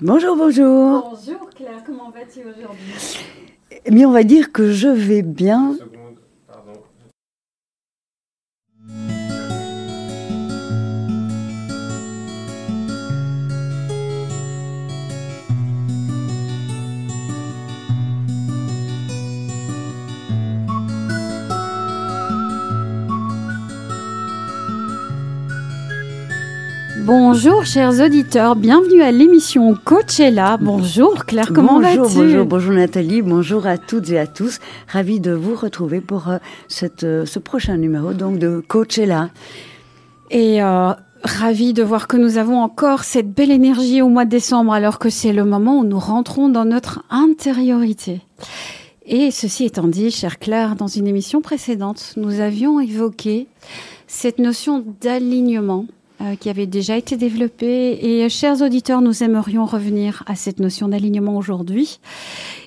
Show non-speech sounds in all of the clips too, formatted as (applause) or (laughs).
Bonjour, bonjour. Bonjour Claire, comment vas-tu aujourd'hui? Eh bien, on va dire que je vais bien. Bonjour chers auditeurs, bienvenue à l'émission Coachella. Bonjour Claire, comment bonjour, vas-tu Bonjour, bonjour Nathalie, bonjour à toutes et à tous. Ravi de vous retrouver pour euh, cette, euh, ce prochain numéro donc de Coachella. Et euh, ravi de voir que nous avons encore cette belle énergie au mois de décembre alors que c'est le moment où nous rentrons dans notre intériorité. Et ceci étant dit, chère Claire, dans une émission précédente, nous avions évoqué cette notion d'alignement euh, qui avait déjà été développée. Et euh, chers auditeurs, nous aimerions revenir à cette notion d'alignement aujourd'hui.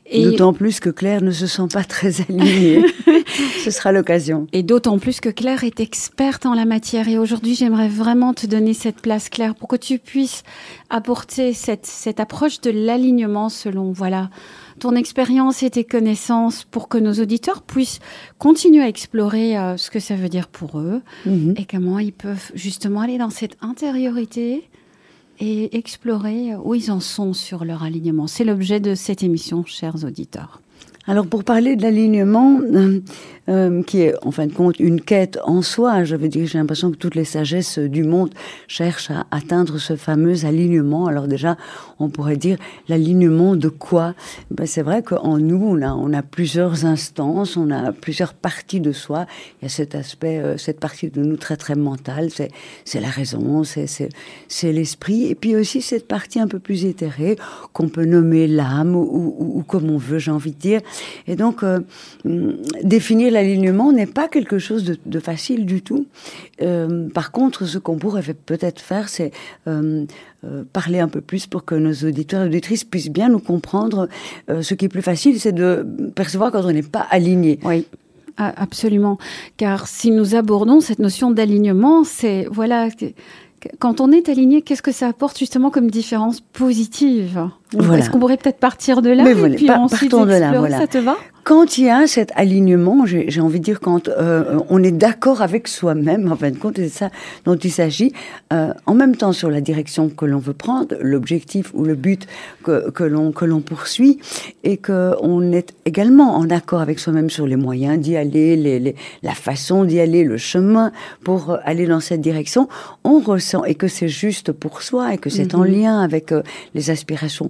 Et, D'autant plus que Claire ne se sent pas très alignée. (laughs) Ce sera l'occasion. et d'autant plus que Claire est experte en la matière. Et aujourd'hui, j'aimerais vraiment te donner cette place, Claire, pour que tu puisses apporter cette, cette approche de l'alignement selon, voilà, ton expérience et tes connaissances pour que nos auditeurs puissent continuer à explorer euh, ce que ça veut dire pour eux Mhm. et comment ils peuvent justement aller dans cette intériorité et explorer où ils en sont sur leur alignement. C'est l'objet de cette émission, chers auditeurs. Alors pour parler de l'alignement, euh, euh, qui est en fin de compte une quête en soi, je veux dire, j'ai l'impression que toutes les sagesses du monde cherchent à atteindre ce fameux alignement. Alors déjà, on pourrait dire l'alignement de quoi? Ben, C'est vrai qu'en nous, on a, on a plusieurs instances, on a plusieurs parties de soi. Il y a cet aspect, euh, cette partie de nous très très mentale, c'est c'est la raison, c'est c'est c'est l'esprit, et puis aussi cette partie un peu plus éthérée qu'on peut nommer l'âme ou, ou- ou comme on veut, j'ai envie de dire. Et donc, euh, définir l'alignement n'est pas quelque chose de, facile du tout. Euh, par contre, ce qu'on pourrait peut-être faire, c'est euh, parler un peu plus pour que nos auditeurs et auditrices puissent bien nous comprendre. Ce qui est plus facile, c'est de percevoir quand on n'est pas aligné. Oui. Ah, Absolument. Car si nous abordons cette notion d'alignement, c'est, voilà, quand on est aligné, qu'est-ce que ça apporte justement comme différence positive? Voilà. Est-ce qu'on pourrait peut-être partir de là Mais et voilà, puis ensuite partons de là, voilà. Ça te va? Quand il y a cet alignement, j'ai envie de dire quand euh, on est d'accord avec soi-même, en fin de compte, c'est ça dont il s'agit, euh, en même temps sur la direction que l'on veut prendre, l'objectif ou le but que, que l'on poursuit, et que on est également en accord avec soi-même sur les moyens d'y aller, les, les- la façon d'y aller, le chemin pour aller dans cette direction, on ressent et que c'est juste pour soi et que c'est en lien avec euh, les aspirations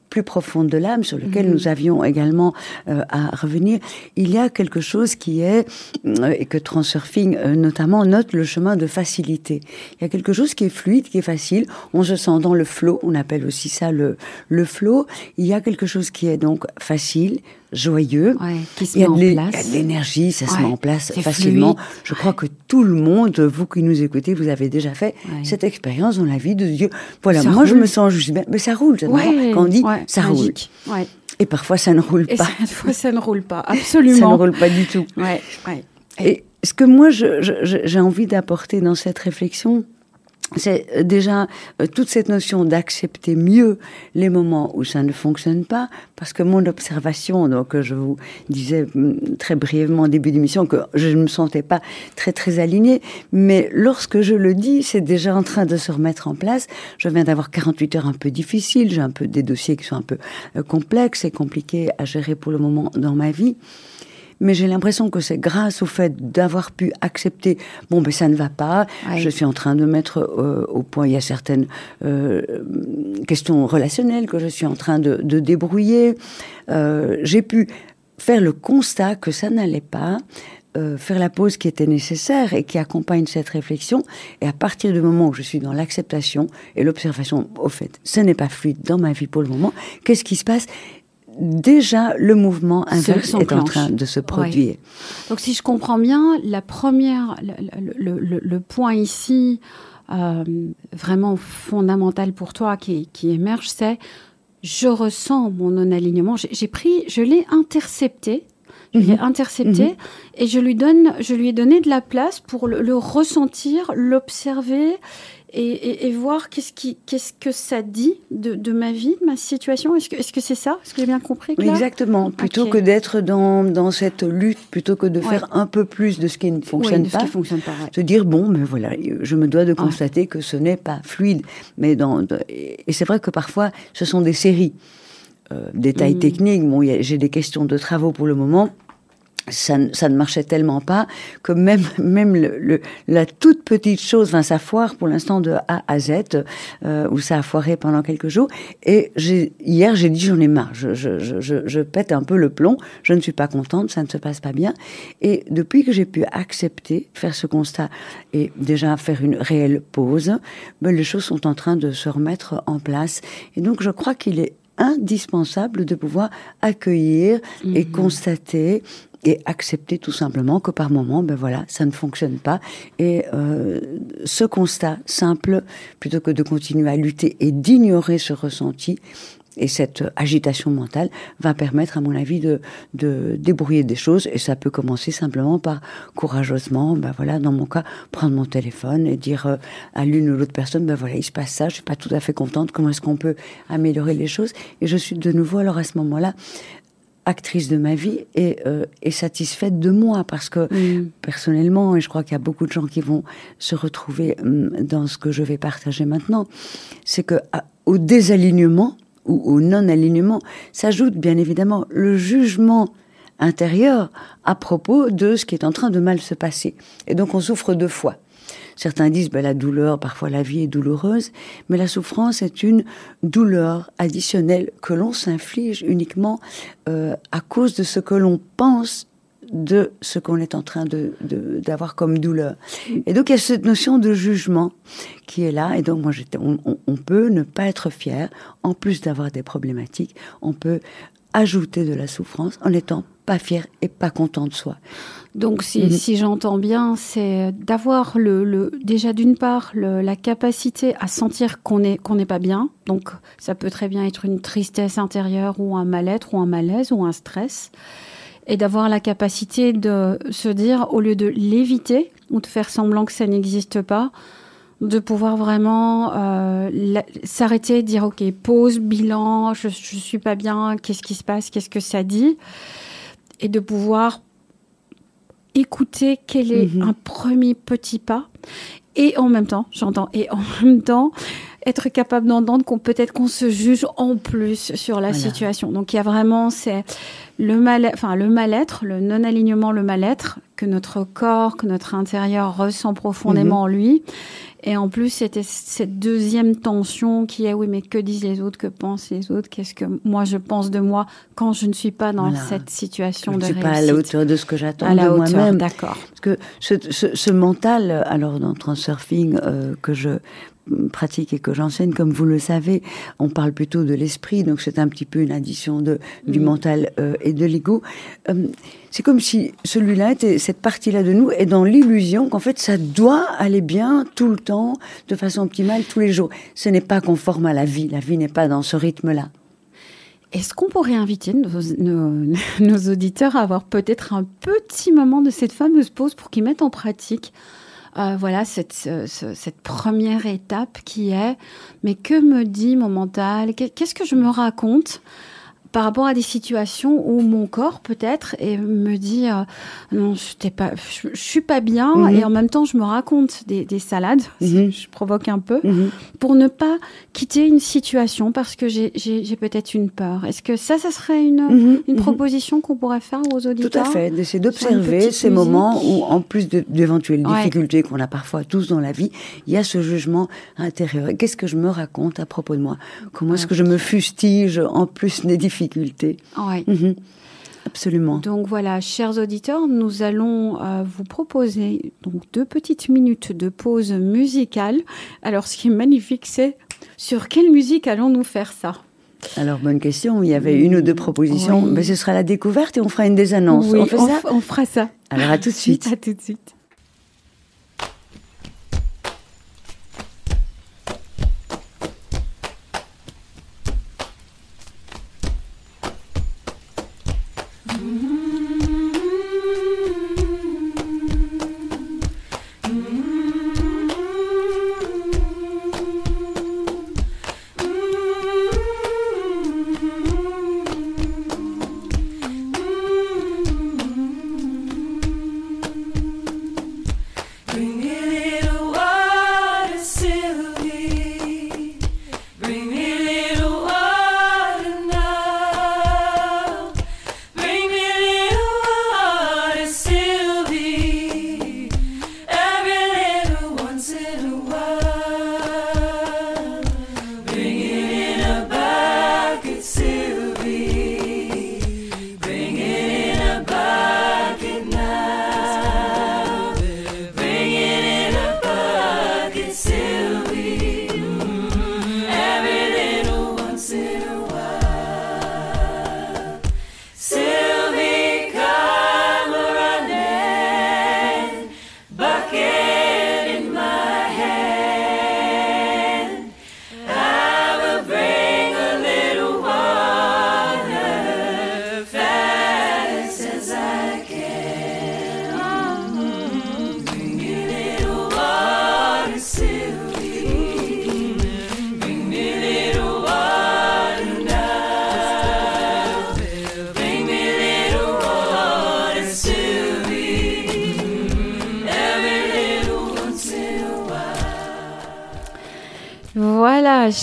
plus profondes de l'âme sur lesquelles nous avions également euh, à revenir. Il y a quelque chose qui est, euh, et que Transurfing euh, notamment note le chemin de facilité. Il y a quelque chose qui est fluide, qui est facile. On se sent dans le flow, on appelle aussi ça le, le flow. Il y a quelque chose qui est donc facile, joyeux. Ouais, qui se Il y, a met en de l'é- il y a place. de l'énergie, ça se met en place facilement. fluide. Je crois que tout le monde, vous qui nous écoutez, vous avez déjà fait Ouais. cette expérience dans la vie de Dieu. Voilà, Ça moi je me sens juste bien, mais ça roule. Quand on dit ouais, ça magique. Ouais. roule, et parfois ça ne roule Et pas. cette fois, ça ne (laughs) roule pas. Ça ne Absolument. roule pas du tout. Ouais. Et ce que moi j'ai envie d'apporter dans cette réflexion, c'est euh, déjà euh, toute cette notion d'accepter mieux les moments où ça ne fonctionne pas, parce que mon observation, donc euh, je vous disais hum, très brièvement au début d'émission que je ne me sentais pas très très alignée, mais lorsque je le dis, c'est déjà en train de se remettre en place. Je viens d'avoir 48 heures un peu difficiles, j'ai un peu des dossiers qui sont un peu complexes et compliqués à gérer pour le moment dans ma vie. Mais j'ai l'impression que c'est grâce au fait d'avoir pu accepter, bon, ben ça ne va pas, Ouais. je suis en train de mettre euh, au point, il y a certaines euh, questions relationnelles que je suis en train de, de débrouiller. Euh, j'ai pu faire le constat que ça n'allait pas, euh, faire la pause qui était nécessaire et qui accompagne cette réflexion. Et à partir du moment où je suis dans l'acceptation et l'observation, au fait, ce n'est pas fluide dans ma vie pour le moment, qu'est-ce qui se passe? Déjà, le mouvement Se- inverse est en train de se produire. Donc, si je comprends bien, la première, le, le- le- le point ici, euh, vraiment fondamental pour toi qui, qui émerge, c'est je ressens mon non-alignement. J'ai pris, je l'ai intercepté. Je l'ai intercepté et je lui donne, je lui ai donné de la place pour le ressentir, l'observer et, voir qu'est-ce, qui, qu'est-ce que ça dit de, ma vie, de ma situation. Est-ce que, est-ce que c'est ça? Est-ce que j'ai bien compris Exactement. Plutôt que d'être dans, dans cette lutte, plutôt que de faire un peu plus de ce qui ne fonctionne pas, fonctionne pas se dire bon, mais voilà, je me dois de constater que ce n'est pas fluide. Mais dans, et c'est vrai que parfois, ce sont des séries. Euh, détails mmh. techniques, bon, j'ai des questions de travaux pour le moment ça, ça, ne marchait tellement pas que même (laughs) même le, la toute petite chose, enfin ça foire pour l'instant de A à Z, euh, où ça a foiré pendant quelques jours. Et hier j'ai dit j'en ai marre, je, je, je, je, pète un peu le plomb, je ne suis pas contente, ça ne se passe pas bien. Et depuis que j'ai pu accepter, faire ce constat et déjà faire une réelle pause, ben, les choses sont en train de se remettre en place. Et donc je crois qu'il est indispensable de pouvoir accueillir et mmh. constater et accepter tout simplement que par moment, ben voilà, ça ne fonctionne pas. Et euh, ce constat simple, plutôt que de continuer à lutter et d'ignorer ce ressenti, et cette agitation mentale va permettre, à mon avis, de, de débrouiller des choses. Et ça peut commencer simplement par courageusement, ben voilà, dans mon cas, prendre mon téléphone et dire euh, à l'une ou l'autre personne, ben voilà, il se passe ça, je suis pas tout à fait contente. Comment est-ce qu'on peut améliorer les choses? Et je suis de nouveau alors à ce moment-là actrice de ma vie et, euh, satisfaite de moi parce que personnellement, et je crois qu'il y a beaucoup de gens qui vont se retrouver mm, dans ce que je vais partager maintenant, c'est que au désalignement ou au non-alignement s'ajoute bien évidemment le jugement intérieur à propos de ce qui est en train de mal se passer. Et donc on souffre deux fois. Certains disent ben, la douleur, parfois la vie est douloureuse, mais la souffrance est une douleur additionnelle que l'on s'inflige uniquement euh, à cause de ce que l'on pense de ce qu'on est en train de d'avoir comme douleur. Et donc il y a cette notion de jugement qui est là. Et donc moi, on, on peut ne pas être fier, en plus d'avoir des problématiques, on peut ajouter de la souffrance en n'étant pas fier et pas content de soi. Donc, si, mhm. j'entends bien, c'est d'avoir le, déjà d'une part la capacité à sentir qu'on n'est qu'on n'est pas bien. Donc, ça peut très bien être une tristesse intérieure ou un mal-être ou un malaise ou un stress, et d'avoir la capacité de se dire, au lieu de l'éviter ou de faire semblant que ça n'existe pas, de pouvoir vraiment euh, s'arrêter, dire ok, pause, bilan, je, je suis pas bien, qu'est-ce qui se passe, qu'est-ce que ça dit, et de pouvoir écouter quel est mhm. un premier petit pas et en même temps, j'entends, et en (laughs) même temps, être capable d'entendre qu'on peut-être qu'on se juge en plus sur la situation. Donc il y a vraiment c'est le mal, enfin le mal-être, le non-alignement, le mal-être que notre corps, que notre intérieur ressent profondément mhm. en lui, et en plus, c'était cette deuxième tension qui est oui, mais que disent les autres, que pensent les autres, qu'est-ce que moi je pense de moi quand je ne suis pas dans cette situation de. Je ne suis pas à la hauteur de ce que j'attends de moi-même. D'accord. Parce que ce, ce, ce, mental, alors dans Transurfing euh, que je pratique et que j'enseigne, comme vous le savez, on parle plutôt de l'esprit, donc c'est un petit peu une addition de, du mm. mental euh, et de l'ego. Euh, c'est comme si celui-là était, cette partie-là de nous est dans l'illusion qu'en fait ça doit aller bien tout le temps, de façon optimale tous les jours. Ce n'est pas conforme à la vie. La vie n'est pas dans ce rythme-là. Est-ce qu'on pourrait inviter nos, nos (laughs) auditeurs à avoir peut-être un petit moment de cette fameuse pause pour qu'ils mettent en pratique euh, voilà cette, cette première étape qui est mais que me dit mon mental? Qu'est-ce que je me raconte? Par rapport à des situations où mon corps peut-être et me dit euh, non je pas je, suis pas bien mhm. et en même temps je me raconte des, des salades (laughs) mhm. je provoque un peu mhm. pour ne pas quitter une situation parce que j'ai peut-être une peur. Est-ce que ça ça serait une, une proposition qu'on pourrait faire aux auditeurs tout à fait. D'essayer d'observer ces moments où en plus d'éventuelles difficultés qu'on a parfois tous dans la vie il y a ce jugement intérieur. Qu'est-ce que je me raconte à propos de moi? Comment est-ce que je me fustige en plus des difficultés difficultés. Mhm. Absolument. Donc voilà, chers auditeurs, nous allons euh, vous proposer donc deux petites minutes de pause musicale. Alors, ce qui est magnifique, c'est sur quelle musique allons-nous faire ça? Alors, bonne question. Il y avait une ou deux propositions. Mais ce sera la découverte et on fera une des annonces. on, fait ça? on fera ça. Alors, à tout de (laughs) suite. à tout de suite.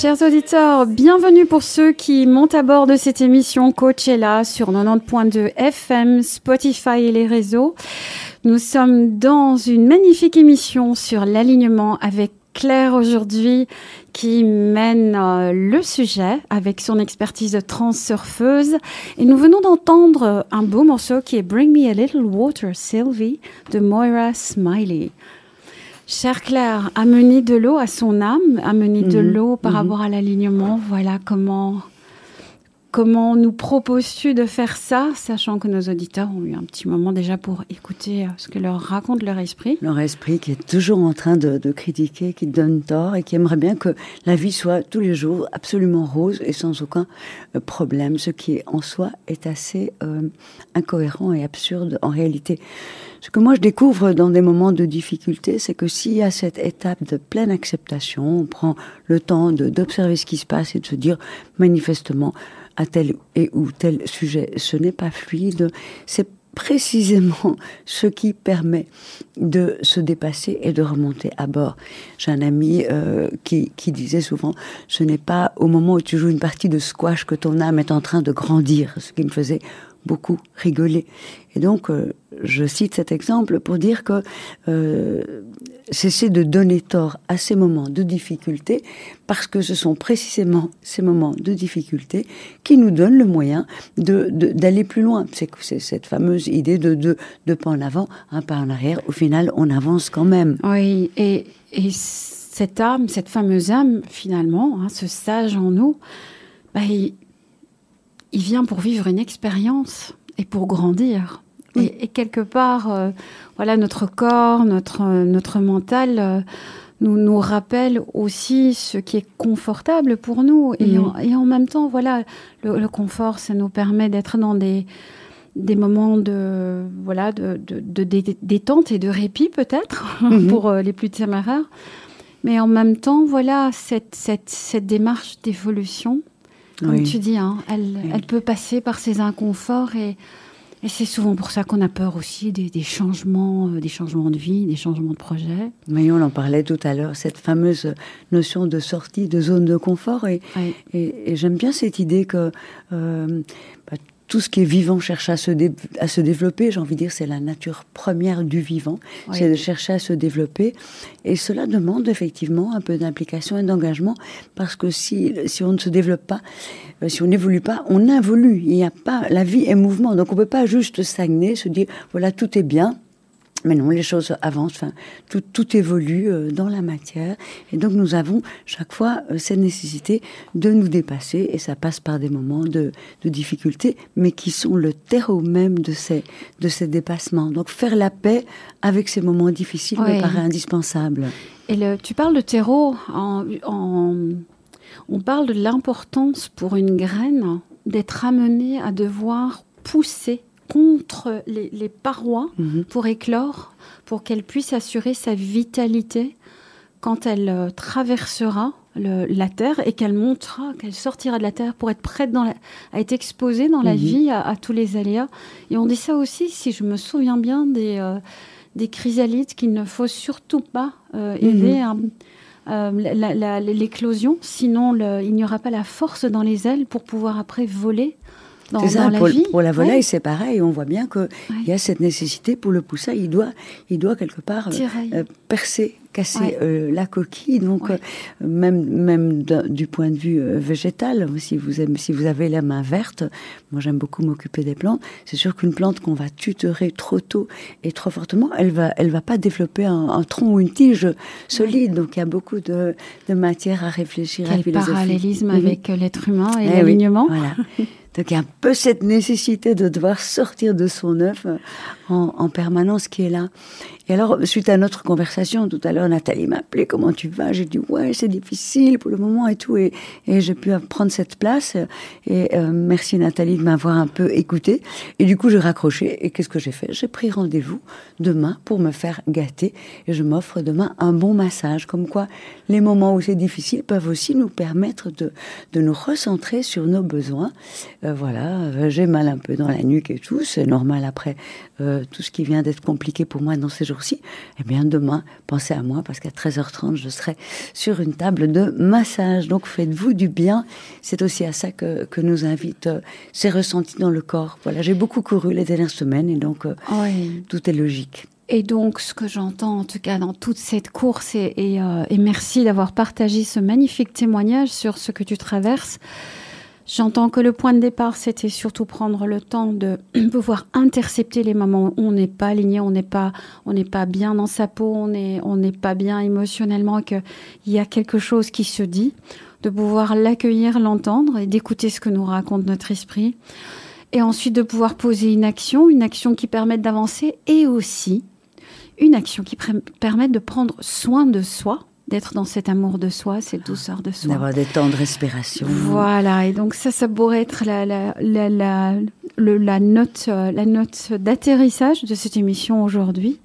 Chers auditeurs, bienvenue pour ceux qui montent à bord de cette émission Coachella sur 90.2 FM, Spotify et les réseaux. Nous sommes dans une magnifique émission sur l'alignement avec Claire aujourd'hui qui mène euh, le sujet avec son expertise de transurfeuse. Et nous venons d'entendre un beau morceau qui est Bring Me a Little Water, Sylvie de Moira Smiley. Chère Claire, amener de l'eau à son âme, amener de Mhm, l'eau par mhm. rapport à l'alignement, voilà comment comment nous proposes-tu de faire ça, sachant que nos auditeurs ont eu un petit moment déjà pour écouter euh, ce que leur raconte leur esprit. Leur esprit qui est toujours en train de, de critiquer, qui donne tort et qui aimerait bien que la vie soit tous les jours absolument rose et sans aucun euh, problème, ce qui en soi est assez euh, incohérent et absurde en réalité. Ce que moi je découvre dans des moments de difficulté, c'est que s'il y a cette étape de pleine acceptation, on prend le temps d'observer ce qui se passe et de se dire manifestement à tel et ou tel sujet, ce n'est pas fluide, c'est précisément (laughs) ce qui permet de se dépasser et de remonter à bord. J'ai un ami euh, qui, qui disait souvent, ce n'est pas au moment où tu joues une partie de squash que ton âme est en train de grandir, ce qui me faisait beaucoup rigoler. Et donc, euh, je cite cet exemple pour dire que euh, cesser de donner tort à ces moments de difficulté, parce que ce sont précisément ces moments de difficulté qui nous donnent le moyen de de- d'aller plus loin. C'est cette fameuse idée de deux de pas en avant, un pas en arrière. Au final, on avance quand même. Oui, et, et cette âme, cette fameuse âme, finalement, hein, ce sage en nous, bah, il, il vient pour vivre une expérience et pour grandir. Oui. Et, et quelque part, euh, voilà, notre corps, notre, notre mental euh, nous, nous rappelle aussi ce qui est confortable pour nous. Et, Mhm. en, et en même temps, voilà, le, le confort, ça nous permet d'être dans des, des moments de, voilà, de, de, de dé- détente et de répit peut-être (laughs) Mhm. pour euh, les plus téméraires. Mais en même temps, voilà, cette, cette, cette démarche d'évolution, comme Oui. tu dis, hein, elle, Oui. elle peut passer par ces inconforts et, et c'est souvent pour ça qu'on a peur aussi des, des changements, euh, des changements de vie, des changements de projet. Mais on en parlait tout à l'heure, cette fameuse notion de sortie de zone de confort. Et, Ouais. et, et j'aime bien cette idée que euh, bah, tout ce qui est vivant cherche à se, dé- à se développer. J'ai envie de dire, c'est la nature première du vivant, Oui. c'est de chercher à se développer. Et cela demande effectivement un peu d'implication et d'engagement, parce que si, si on ne se développe pas, euh, si on n'évolue pas, on involue. Il n'y a pas, la vie est mouvement, donc on peut pas juste stagner, se dire voilà tout est bien. Mais non, les choses avancent, enfin, tout, tout évolue euh, dans la matière. Et donc, nous avons chaque fois euh, cette nécessité de nous dépasser. Et ça passe par des moments de, de difficulté, mais qui sont le terreau même de ces, de ces dépassements. Donc, faire la paix avec ces moments difficiles me paraît indispensable. Et le, tu parles de terreau, en, en- on parle de l'importance pour une graine d'être amenée à devoir pousser contre les, les parois Mhm. pour éclore, pour qu'elle puisse assurer sa vitalité quand elle euh, traversera le- la terre et qu'elle montera, qu'elle sortira de la terre pour être prête dans la- à être exposée dans la Mhm. vie à, à tous les aléas. Et on dit ça aussi, si je me souviens bien, des, euh, des chrysalides qu'il ne faut surtout pas euh, Mhm. aider à- l'éclosion, sinon le- il n'y aura pas la force dans les ailes pour pouvoir après voler dans, C'est ça, dans la pour, vie. pour la volaille, Ouais. c'est pareil. On voit bien qu'il y a cette nécessité pour le poussin. Il doit, il doit quelque part euh, euh, percer, casser Ouais. euh, la coquille. Donc, euh, même, même du point de vue végétal, si vous, aimez, si vous avez la main verte, moi j'aime beaucoup m'occuper des plantes, c'est sûr qu'une plante qu'on va tutorer trop tôt et trop fortement, elle va, elle va pas développer un, un tronc ou une tige solide. Donc, il y a beaucoup de, de matière à réfléchir, à Quel philosopher. parallélisme Mhm. avec l'être humain et Eh oui, l'alignement. voilà. (laughs) Donc il y a un peu cette nécessité de devoir sortir de son œuf euh, en, en permanence qui est là. Et alors, suite à notre conversation tout à l'heure, Nathalie m'a appelé, comment tu vas? J'ai dit, ouais, c'est difficile pour le moment et tout. Et, j'ai pu prendre cette place. Et euh, merci Nathalie de m'avoir un peu écouté. Et du coup, j'ai raccroché. Et qu'est-ce que j'ai fait? J'ai pris rendez-vous demain pour me faire gâter. Et je m'offre demain un bon massage. Comme quoi, les moments où c'est difficile peuvent aussi nous permettre de, de nous recentrer sur nos besoins. Euh, voilà, euh, j'ai mal un peu dans la nuque et tout. C'est normal après euh, tout ce qui vient d'être compliqué pour moi dans ces jours-ci, eh bien demain, pensez à moi parce qu'à 13h30, je serai sur une table de massage. Donc faites-vous du bien. C'est aussi à ça que, que nous invite euh, ces ressentis dans le corps. Voilà, j'ai beaucoup couru les dernières semaines et donc euh, tout est logique. Et donc, ce que j'entends, en tout cas, dans toute cette course, et, et, et merci d'avoir partagé ce magnifique témoignage sur ce que tu traverses, J'entends que le point de départ, c'était surtout prendre le temps de (clears throat) pouvoir intercepter les moments où on n'est pas aligné, on n'est pas, on n'est pas bien dans sa peau, on n'est on n'est pas bien émotionnellement, qu'il y a quelque chose qui se dit, de pouvoir l'accueillir, l'entendre et d'écouter ce que nous raconte notre esprit. Et ensuite de pouvoir poser une action, une action qui permette d'avancer et aussi une action qui permette de prendre soin de soi d'être dans cet amour de soi, cette douceur de soi. D'avoir des temps de respiration. Voilà, et donc ça, ça pourrait être la, la, la, la, la note, euh, la note d'atterrissage de cette émission aujourd'hui,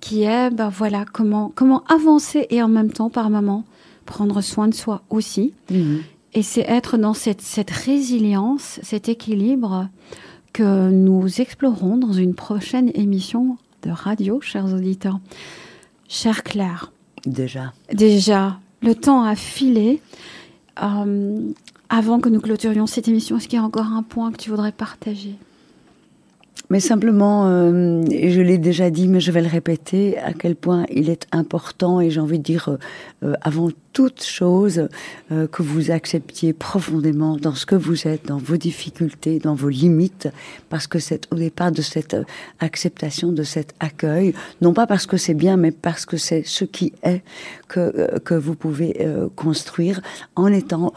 qui est, ben voilà, comment, comment avancer et en même temps, par moment, prendre soin de soi aussi. Mhm. Et c'est être dans cette, cette résilience, cet équilibre que nous explorons dans une prochaine émission de radio, chers auditeurs. Chère Claire, Déjà. Déjà. Le temps a filé. Euh, avant que nous clôturions cette émission, est-ce qu'il y a encore un point que tu voudrais partager? Mais simplement, euh, je l'ai déjà dit, mais je vais le répéter, à quel point il est important, et j'ai envie de dire, euh, avant toute chose, euh, que vous acceptiez profondément dans ce que vous êtes, dans vos difficultés, dans vos limites, parce que c'est au départ de cette euh, acceptation, de cet accueil, non pas parce que c'est bien, mais parce que c'est ce qui est que, euh, que vous pouvez construire en étant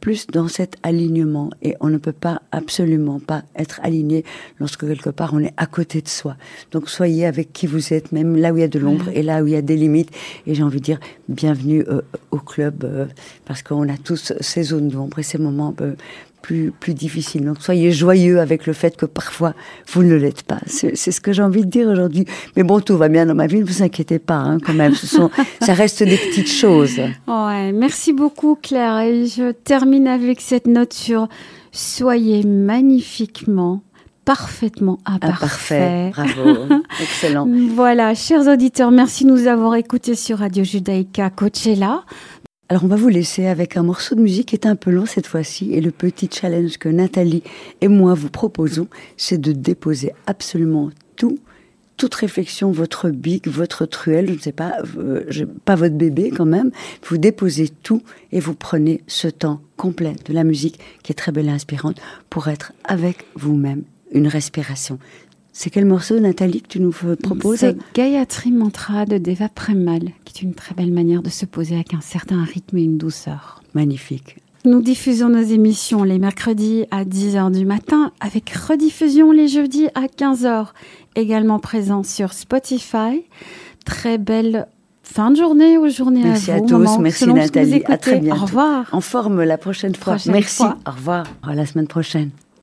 plus dans cet alignement. Et on ne peut pas absolument pas être aligné lorsque quelque part on est à côté de soi. Donc soyez avec qui vous êtes, même là où il y a de l'ombre et là où il y a des limites. Et j'ai envie de dire, bienvenue au club euh, parce qu'on a tous ces zones d'ombre et ces moments euh, plus, plus difficiles. Donc soyez joyeux avec le fait que parfois vous ne l'êtes pas. C'est ce que j'ai envie de dire aujourd'hui. Mais bon, tout va bien dans ma vie, ne vous inquiétez pas hein, quand même. Ce sont, (laughs) ça reste des petites choses. Ouais, merci beaucoup Claire. Et je termine avec cette note sur soyez magnifiquement parfaitement imparfait. Bravo, (laughs) excellent. Voilà, chers auditeurs, merci de nous avoir écoutés sur Radio Judaïka Coachella. Alors on va vous laisser avec un morceau de musique qui est un peu long cette fois-ci et le petit challenge que Nathalie et moi vous proposons, c'est de déposer absolument tout toute réflexion, votre bic, votre truelle, je ne sais pas, euh, pas votre bébé quand même, vous déposez tout et vous prenez ce temps complet de la musique qui est très belle et inspirante pour être avec vous-même une respiration. C'est quel morceau, Nathalie, que tu nous proposes C'est Gayatri Mantra de Deva Premal, qui est une très belle manière de se poser avec un certain rythme et une douceur. Magnifique. Nous diffusons nos émissions les mercredis à 10h du matin, avec rediffusion les jeudis à 15h, également présent sur Spotify. Très belle fin de journée ou journée merci à vous. Merci à tous, merci Nathalie, à très bientôt. Au revoir. En forme la prochaine fois. merci. Au revoir, à la semaine prochaine.